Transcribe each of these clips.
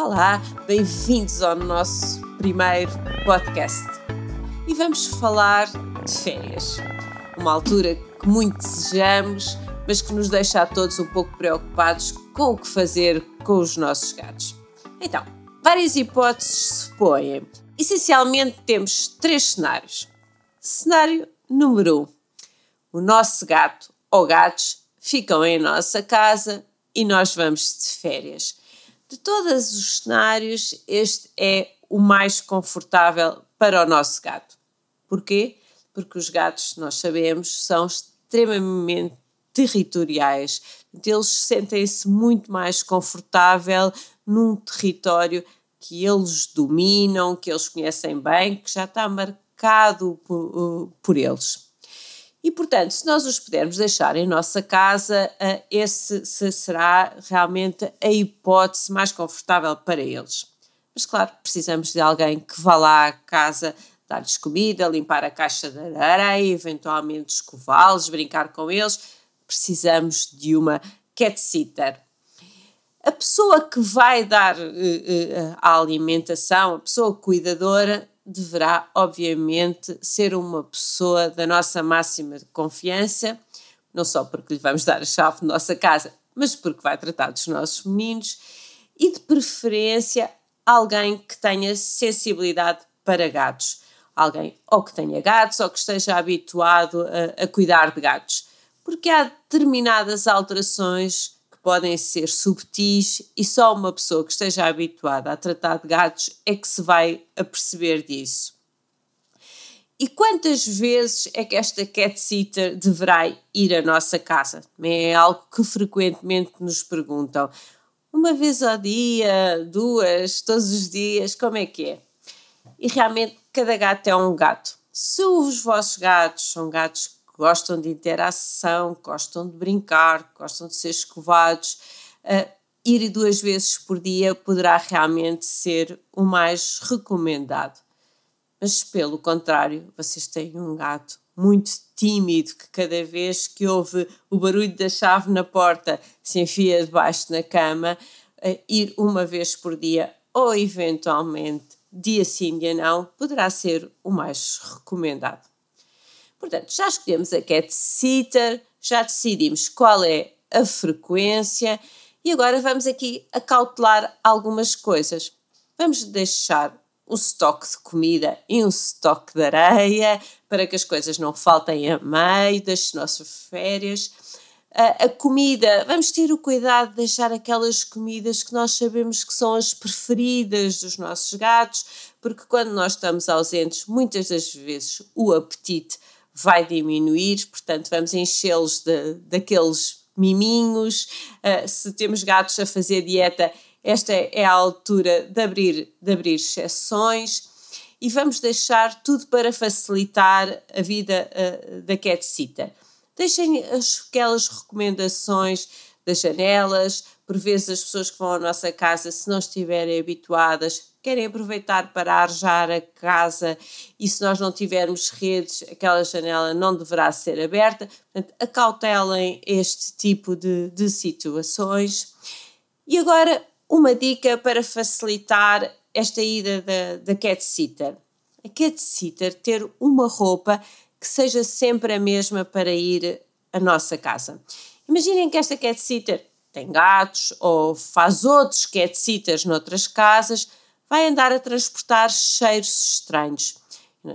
Olá, bem-vindos ao nosso primeiro podcast. E vamos falar de férias. Uma altura que muito desejamos, mas que nos deixa a todos um pouco preocupados com o que fazer com os nossos gatos. Então, várias hipóteses se põem. Essencialmente temos três cenários. Cenário número um: o nosso gato ou gatos ficam em nossa casa e nós vamos de férias. De todos os cenários, este é o mais confortável para o nosso gato. Porquê? Porque os gatos, nós sabemos, são extremamente territoriais. Eles sentem-se muito mais confortável num território que eles dominam, que eles conhecem bem, que já está marcado por, por eles. E, portanto, se nós os pudermos deixar em nossa casa, eh, esse será realmente a hipótese mais confortável para eles. Mas, claro, precisamos de alguém que vá lá à casa dar-lhes comida, limpar a caixa de areia, eventualmente escová-los, brincar com eles. Precisamos de uma cat sitter. A pessoa que vai dar uh, uh, a alimentação, a pessoa cuidadora, deverá, obviamente, ser uma pessoa da nossa máxima confiança, não só porque lhe vamos dar a chave da nossa casa, mas porque vai tratar dos nossos meninos e, de preferência, alguém que tenha sensibilidade para gatos. Alguém ou que tenha gatos ou que esteja habituado a, a cuidar de gatos. Porque há determinadas alterações podem ser subtis e só uma pessoa que esteja habituada a tratar de gatos é que se vai aperceber disso. E quantas vezes é que esta cat sitter deverá ir à nossa casa? É algo que frequentemente nos perguntam. Uma vez ao dia, duas, todos os dias, como é que é? E realmente cada gato é um gato. Se os vossos gatos são gatos gostam de interação, gostam de brincar, gostam de ser escovados. Uh, ir duas vezes por dia poderá realmente ser o mais recomendado. Mas, pelo contrário, vocês têm um gato muito tímido que, cada vez que ouve o barulho da chave na porta, se enfia debaixo da cama, uh, ir uma vez por dia ou, eventualmente, dia sim, dia não, poderá ser o mais recomendado. Portanto, já escolhemos a cat sitter, já decidimos qual é a frequência e agora vamos aqui acautelar algumas coisas. Vamos deixar um estoque de comida e um estoque de areia para que as coisas não faltem a meio das nossas férias. A comida, vamos ter o cuidado de deixar aquelas comidas que nós sabemos que são as preferidas dos nossos gatos, porque quando nós estamos ausentes, muitas das vezes o apetite vai diminuir, portanto, vamos enchê-los daqueles miminhos. Uh, se temos gatos a fazer dieta, esta é a altura de abrir, de abrir exceções e vamos deixar tudo para facilitar a vida uh, da cat sitter. Deixem aquelas recomendações das janelas, por vezes as pessoas que vão à nossa casa, se não estiverem habituadas, querem aproveitar para arejar a casa e se nós não tivermos redes, aquela janela não deverá ser aberta. Portanto, acautelem este tipo de, de situações. E agora, uma dica para facilitar esta ida da, da cat sitter. A cat sitter ter uma roupa que seja sempre a mesma para ir à nossa casa. Imaginem que esta cat sitter tem gatos ou faz outros cat sitters noutras casas, vai andar a transportar cheiros estranhos.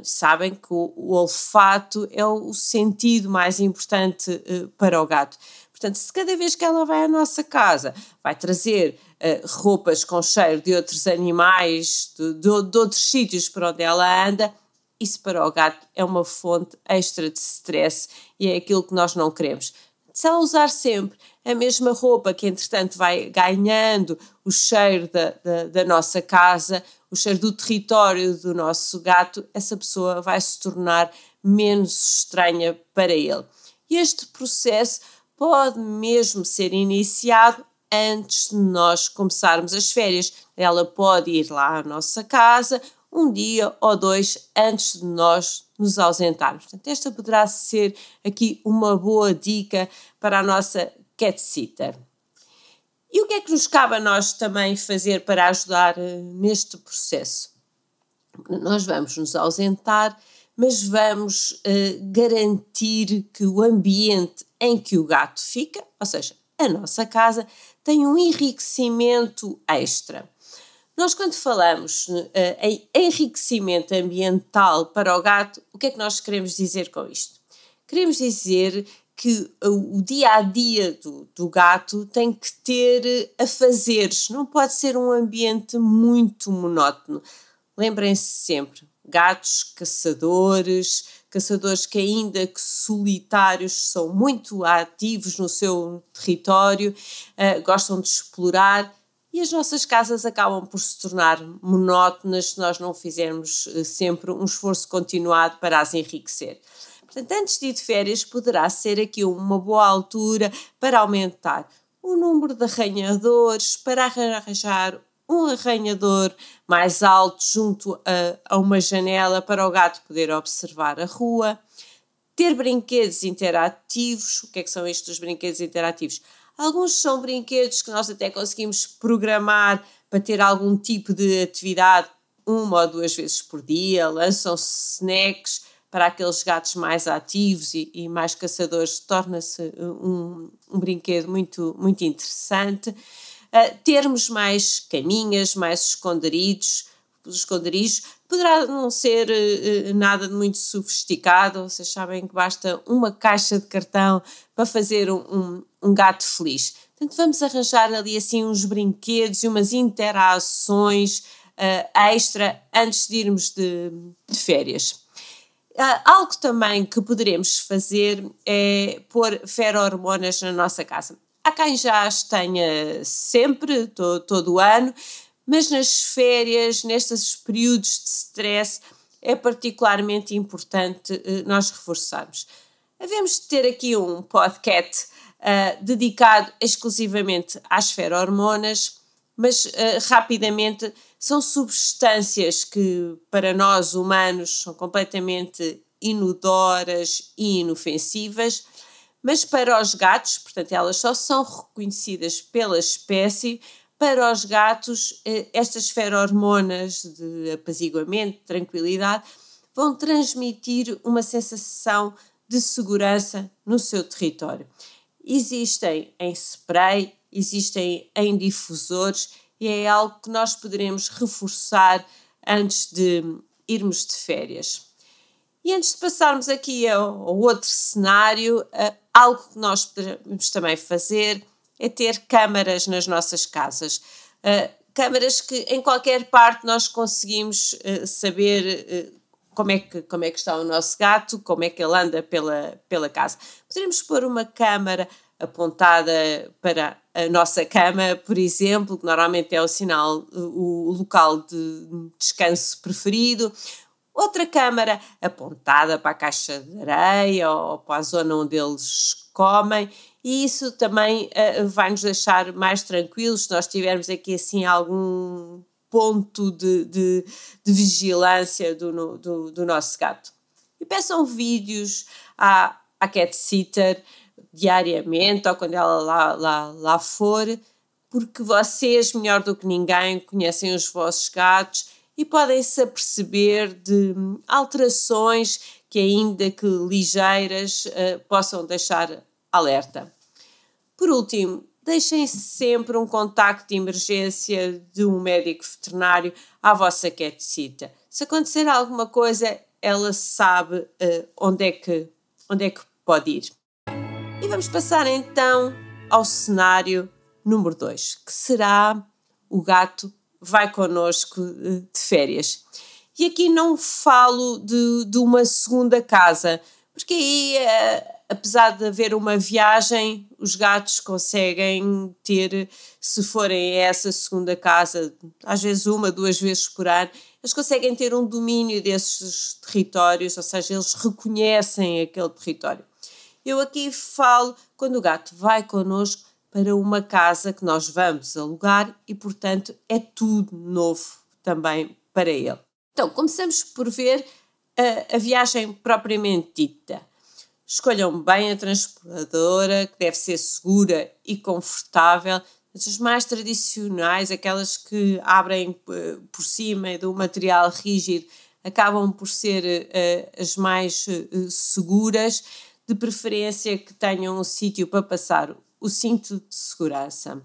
Sabem que o, olfato é o sentido mais importante uh, para o gato. Portanto, se cada vez que ela vai à nossa casa vai trazer uh, roupas com cheiro de outros animais, de, de, de outros sítios para onde ela anda, isso para o gato é uma fonte extra de stress e é aquilo que nós não queremos. Se ela usar sempre a mesma roupa que, entretanto, vai ganhando o cheiro da, da, da, nossa casa, o cheiro do território do nosso gato, essa pessoa vai se tornar menos estranha para ele. Este processo pode mesmo ser iniciado antes de nós começarmos as férias. Ela pode ir lá à nossa casa um dia ou dois antes de nós nos ausentarmos. Portanto, esta poderá ser aqui uma boa dica para a nossa cat sitter. E o que é que nos cabe a nós também fazer para ajudar uh, neste processo? Nós vamos nos ausentar, mas vamos uh, garantir que o ambiente em que o gato fica, ou seja, a nossa casa, tem um enriquecimento extra. Nós, quando falamos uh, em enriquecimento ambiental para o gato, o que é que nós queremos dizer com isto? Queremos dizer que o dia a dia do, do gato tem que ter afazeres, não pode ser um ambiente muito monótono. Lembrem-se sempre: gatos caçadores, caçadores que, ainda que solitários, são muito ativos no seu território, uh, gostam de explorar e as nossas casas acabam por se tornar monótonas se nós não fizermos uh, sempre um esforço continuado para as enriquecer. Portanto, antes de ir de férias, poderá ser aqui uma boa altura para aumentar o número de arranhadores, para arranjar um arranhador mais alto junto a, a uma janela para o gato poder observar a rua, ter brinquedos interativos. O que é que são estes brinquedos interativos? Alguns são brinquedos que nós até conseguimos programar para ter algum tipo de atividade uma ou duas vezes por dia, lançam snacks para aqueles gatos mais ativos e, e mais caçadores, torna-se um, um brinquedo muito, muito interessante uh, termos mais caminhas, mais esconderijos, os esconderijos. Poderá não ser uh, nada de muito sofisticado, vocês sabem que basta uma caixa de cartão para fazer um, um gato feliz. Portanto, vamos arranjar ali assim uns brinquedos e umas interações uh, extra antes de irmos de, de férias. Uh, algo também que poderemos fazer é pôr ferormonas na nossa casa. Há quem já as tenha sempre, todo, todo o ano, mas nas férias, nestes períodos de stress, é particularmente importante uh, nós reforçarmos. Havemos de ter aqui um podcast uh, dedicado exclusivamente às ferormonas, mas uh, rapidamente são substâncias que para nós humanos são completamente inodoras e inofensivas mas para os gatos, portanto, elas só são reconhecidas pela espécie. Para os gatos, eh, estas ferormonas de apaziguamento, de tranquilidade, vão transmitir uma sensação de segurança no seu território. Existem em spray, existem em difusores e é algo que nós poderemos reforçar antes de irmos de férias. E antes de passarmos aqui ao, outro cenário, uh, algo que nós podemos também fazer é ter câmaras nas nossas casas. Uh, câmaras que em qualquer parte nós conseguimos uh, saber como é, que, como é que está o nosso gato, como é que ele anda pela, pela casa. Poderíamos pôr uma câmara apontada para a nossa cama, por exemplo, que normalmente é o sinal, o local de descanso preferido, outra câmara apontada para a caixa de areia ou para a zona onde eles comem, e isso também uh, vai nos deixar mais tranquilos se nós tivermos aqui assim algum ponto de, de, de vigilância do, do, do, nosso gato. E peçam vídeos à, à cat sitter diariamente ou quando ela lá, lá, lá for, porque vocês, melhor do que ninguém, conhecem os vossos gatos e podem-se aperceber de alterações que, ainda que ligeiras, uh, possam deixar alerta. Por último, deixem sempre um contacto de emergência de um médico veterinário à vossa catcita. Se acontecer alguma coisa, ela sabe uh, onde, é que, onde é que pode ir. E vamos passar então ao cenário número 2, que será o gato vai connosco eh, de férias. E aqui não falo de, de uma segunda casa, porque aí, eh, apesar de haver uma viagem, os gatos conseguem ter, se forem a essa segunda casa, às vezes uma, duas vezes por ano, eles conseguem ter um domínio desses territórios, ou seja, eles reconhecem aquele território. Eu aqui falo quando o gato vai connosco para uma casa que nós vamos alugar e, portanto, é tudo novo também para ele. Então, começamos por ver a, a viagem propriamente dita. Escolham bem a transportadora, que deve ser segura e confortável. As mais tradicionais, aquelas que abrem eh, por cima do material rígido, acabam por ser uh, as mais uh, seguras, de preferência que tenham um sítio para passar o cinto de segurança.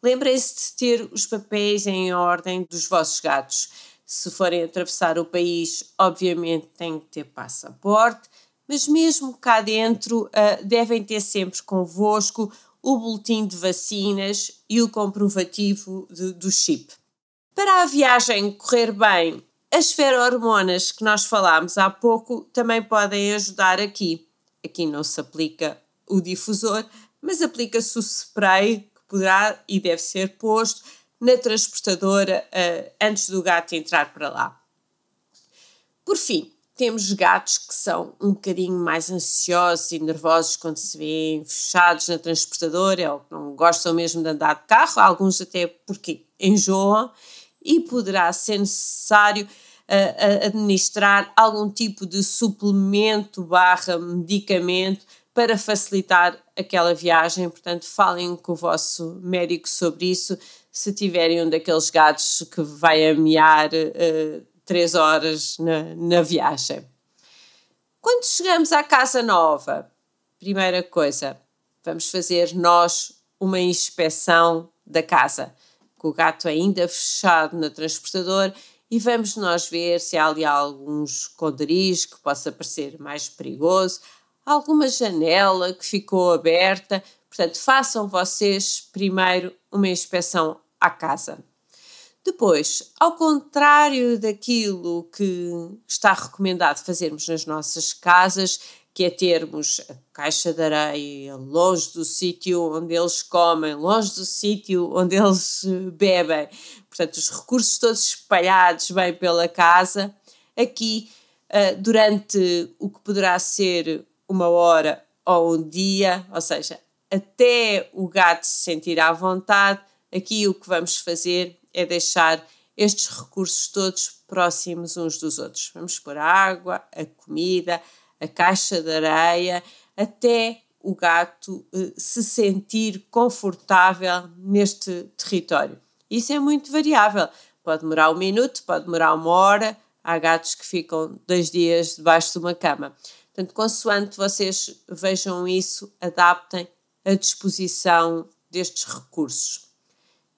Lembrem-se de ter os papéis em ordem dos vossos gatos. Se forem atravessar o país, obviamente têm que ter passaporte, mas mesmo cá dentro uh, devem ter sempre convosco o boletim de vacinas e o comprovativo de, do chip. Para a viagem correr bem, as ferormonas que nós falámos há pouco também podem ajudar aqui. Aqui não se aplica o difusor, mas aplica-se o spray que poderá e deve ser posto na transportadora uh, antes do gato entrar para lá. Por fim, temos gatos que são um bocadinho mais ansiosos e nervosos quando se vêem fechados na transportadora ou não gostam mesmo de andar de carro, alguns até porque enjoam, e poderá ser necessário uh, administrar algum tipo de suplemento barra medicamento para facilitar aquela viagem. Portanto, falem com o vosso médico sobre isso se tiverem um daqueles gatos que vai amear uh, três horas na, na viagem. Quando chegamos à casa nova, primeira coisa, vamos fazer nós uma inspeção da casa, com o gato ainda fechado no transportador e vamos nós ver se há ali alguns esconderijos que possa parecer mais perigoso, alguma janela que ficou aberta. Portanto, façam vocês primeiro uma inspeção à casa. Depois, ao contrário daquilo que está recomendado fazermos nas nossas casas, que é termos a caixa de areia longe do sítio onde eles comem, longe do sítio onde eles eh, bebem, portanto, os recursos todos espalhados bem pela casa, aqui, eh, durante o que poderá ser uma hora ou um dia, ou seja, até o gato se sentir à vontade, aqui o que vamos fazer é deixar estes recursos todos próximos uns dos outros. Vamos pôr a água, a comida, a caixa de areia, até o gato eh, se sentir confortável neste território. Isso é muito variável. Pode demorar um minuto, pode demorar uma hora. Há gatos que ficam dois dias debaixo de uma cama. Portanto, consoante vocês vejam isso, adaptem a disposição destes recursos.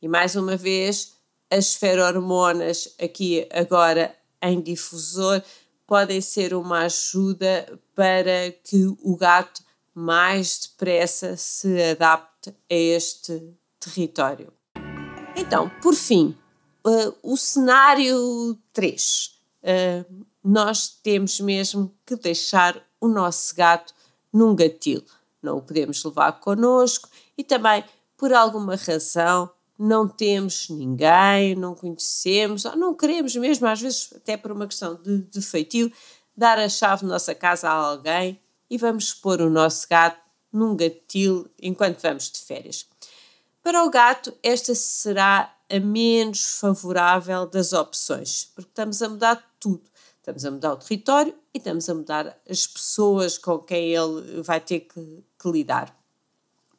E mais uma vez, as ferormonas aqui agora em difusor podem ser uma ajuda para que o gato mais depressa se adapte a este território. Então, por fim, uh, o cenário 3. Uh, nós temos mesmo que deixar o nosso gato num gatilho. Não o podemos levar connosco e também, por alguma razão, não temos ninguém, não conhecemos, ou não queremos mesmo, às vezes até por uma questão de, de feitio, dar a chave da nossa casa a alguém e vamos pôr o nosso gato num gatil enquanto vamos de férias. Para o gato, esta será a menos favorável das opções, porque estamos a mudar tudo. Estamos a mudar o território e estamos a mudar as pessoas com quem ele vai ter que, que lidar.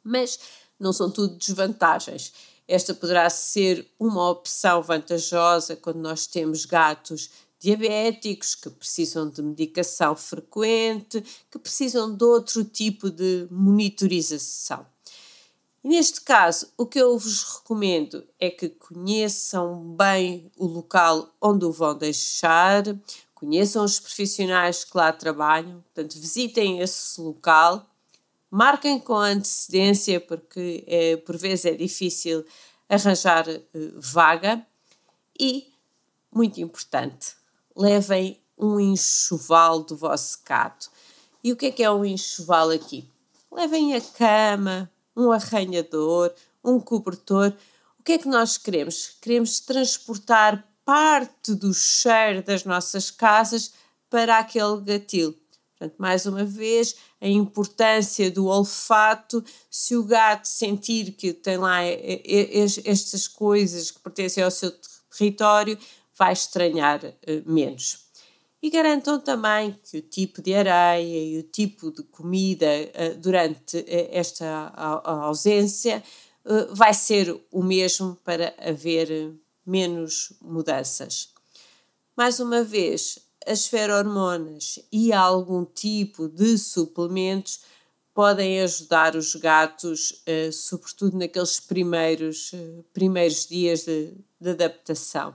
Mas não são tudo desvantagens. Esta poderá ser uma opção vantajosa quando nós temos gatos diabéticos que precisam de medicação frequente, que precisam de outro tipo de monitorização. Neste caso, o que eu vos recomendo é que conheçam bem o local onde o vão deixar, conheçam os profissionais que lá trabalham, portanto, visitem esse local marquem com antecedência, porque é, por vezes é difícil arranjar uh, vaga. E, muito importante, levem um enxoval do vosso gato. E o que é que é um enxoval aqui? Levem a cama, um arranhador, um cobertor. O que é que nós queremos? Queremos transportar parte do cheiro das nossas casas para aquele gatilho. Portanto, mais uma vez, a importância do olfato, se o gato sentir que tem lá estas coisas que pertencem ao seu território, vai estranhar eh, menos. E garantam também que o tipo de areia e o tipo de comida eh, durante eh, esta ausência vai ser o mesmo para haver menos mudanças. Mais uma vez, as ferormonas e algum tipo de suplementos podem ajudar os gatos, uh, sobretudo naqueles primeiros, uh, primeiros dias de, de, adaptação.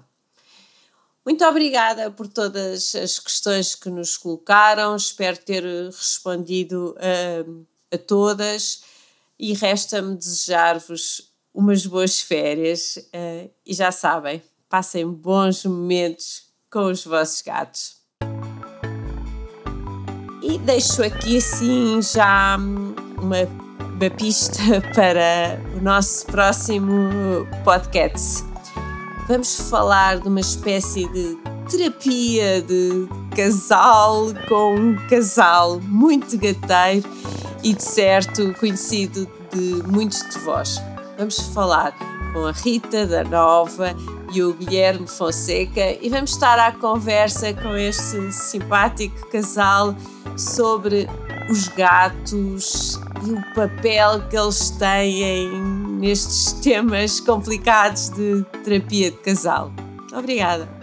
Muito obrigada por todas as questões que nos colocaram, espero ter respondido uh, a todas e resta-me desejar-vos umas boas férias e já sabem, passem bons momentos com os vossos gatos. E deixo aqui assim já uma, uma pista para o nosso próximo podcast. Vamos falar de uma espécie de terapia de casal com um casal muito gateiro e de certo conhecido de muitos de vós. Vamos falar com a Rita da Nova e o Guilherme Fonseca e vamos estar à conversa com este simpático casal sobre os gatos e o papel que eles têm nestes temas complicados de terapia de casal. Obrigada.